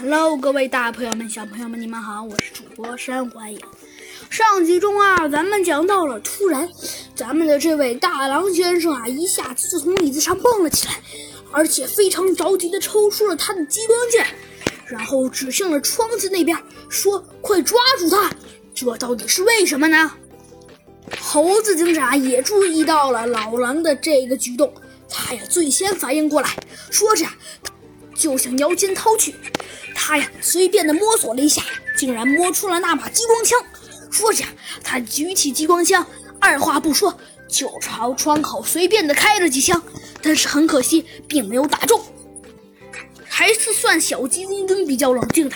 Hello，各位大朋友们、小朋友们，你们好，我是主播山欢迎。上集中啊，咱们讲到了，突然，咱们的这位大狼先生啊，一下子就从椅子上蹦了起来，而且非常着急的抽出了他的激光剑，然后指向了窗子那边，说：“快抓住他！”这到底是为什么呢？猴子警长也注意到了老狼的这个举动，他呀最先反应过来，说着，就向腰间掏去。他呀，随便的摸索了一下，竟然摸出了那把激光枪。说着，他举起激光枪，二话不说就朝窗口随便的开了几枪。但是很可惜，并没有打中。还是算小鸡墩墩比较冷静的，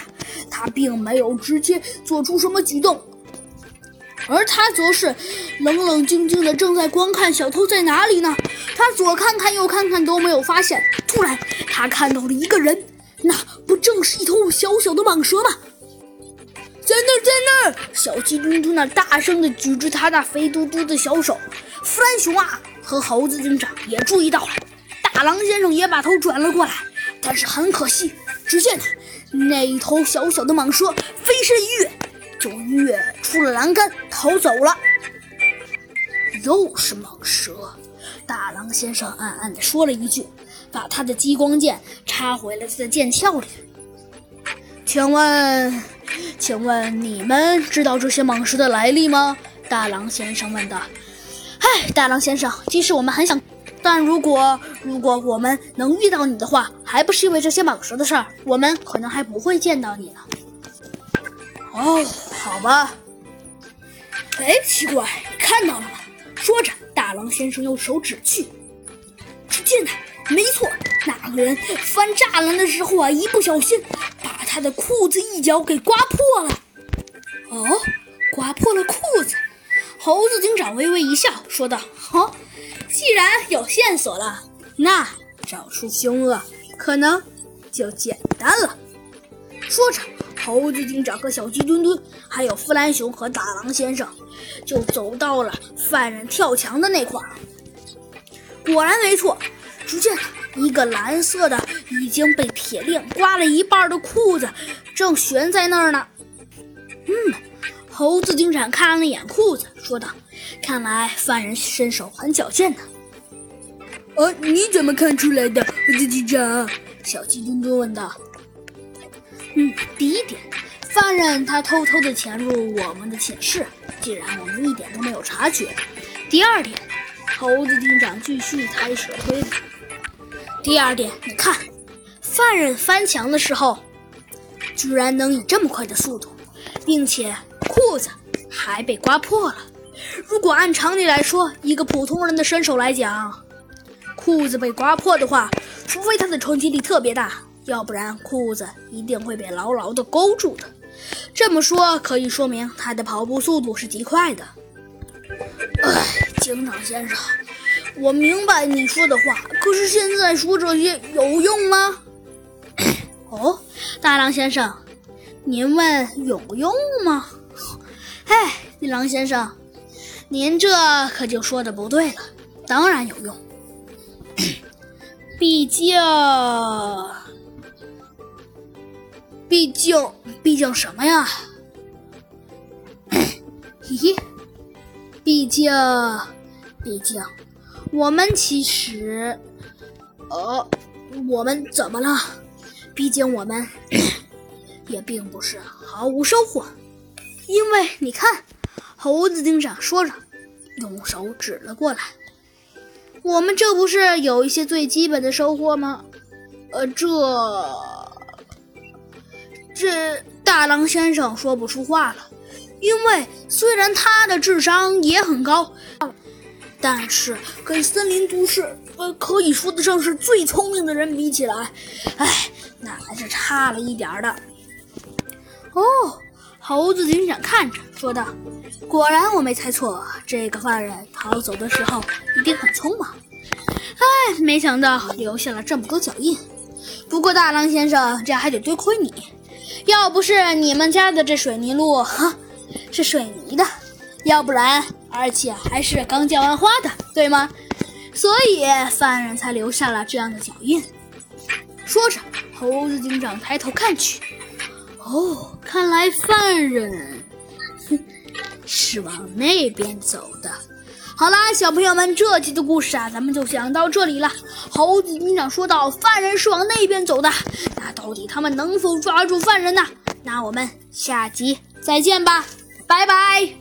他并没有直接做出什么举动，而他则是冷冷静静的正在观看小偷在哪里呢？他左看看右看看都没有发现。突然，他看到了一个人。那不正是一头小小的蟒蛇吗？在那，在那！小鸡墩墩那大声的举着他那肥嘟嘟的小手。弗兰熊啊和猴子警长也注意到了，大狼先生也把头转了过来。但是很可惜，只见那一头小小的蟒蛇飞身一跃，就跃出了栏杆逃走了。又是蟒蛇，大狼先生暗暗地说了一句。把他的激光剑插回了他的剑鞘里。请问，请问你们知道这些蟒蛇的来历吗？大狼先生问道。唉，大狼先生，即使我们很想，但如果如果我们能遇到你的话，还不是因为这些蟒蛇的事儿，我们可能还不会见到你呢。哦，好吧。哎，奇怪，你看到了吗？说着，大狼先生用手指去，只见他。没错，那个人翻栅栏的时候啊，一不小心把他的裤子一脚给刮破了。哦，刮破了裤子。猴子警长微微一笑，说道：“好，既然有线索了，那找出凶恶可能就简单了。”说着，猴子警长和小鸡墩墩，还有弗兰熊和大狼先生，就走到了犯人跳墙的那块儿。果然没错。只见一个蓝色的、已经被铁链刮了一半的裤子，正悬在那儿呢。嗯，猴子警长看了眼裤子，说道：“看来犯人身手很矫健呢。”呃，你怎么看出来的，猴子警长？小鸡墩墩问道。嗯，第一点，犯人他偷偷的潜入我们的寝室，既然我们一点都没有察觉。第二点，猴子警长继续开始推理。第二点，你看，犯人翻墙的时候，居然能以这么快的速度，并且裤子还被刮破了。如果按常理来说，一个普通人的身手来讲，裤子被刮破的话，除非他的冲击力特别大，要不然裤子一定会被牢牢的勾住的。这么说可以说明他的跑步速度是极快的。哎，警长先生。我明白你说的话，可是现在说这些有用吗？哦，大狼先生，您问有用吗？哎，狼先生，您这可就说的不对了。当然有用，毕竟，毕竟，毕竟什么呀？咦，毕竟，毕竟。我们其实，呃，我们怎么了？毕竟我们 也并不是毫无收获，因为你看，猴子警长说着，用手指了过来。我们这不是有一些最基本的收获吗？呃，这这大狼先生说不出话了，因为虽然他的智商也很高。但是跟森林都市呃可以说得上是最聪明的人比起来，哎，那还是差了一点的。哦，猴子警长看着说道：“果然我没猜错，这个犯人逃走的时候一定很匆忙。哎，没想到留下了这么多脚印。不过大狼先生，这还得多亏你，要不是你们家的这水泥路哈是水泥的，要不然……”而且还是刚浇完花的，对吗？所以犯人才留下了这样的脚印。说着，猴子警长抬头看去，哦，看来犯人是往那边走的。好啦，小朋友们，这集的故事啊，咱们就讲到这里了。猴子警长说道：“犯人是往那边走的，那到底他们能否抓住犯人呢？那我们下集再见吧，拜拜。”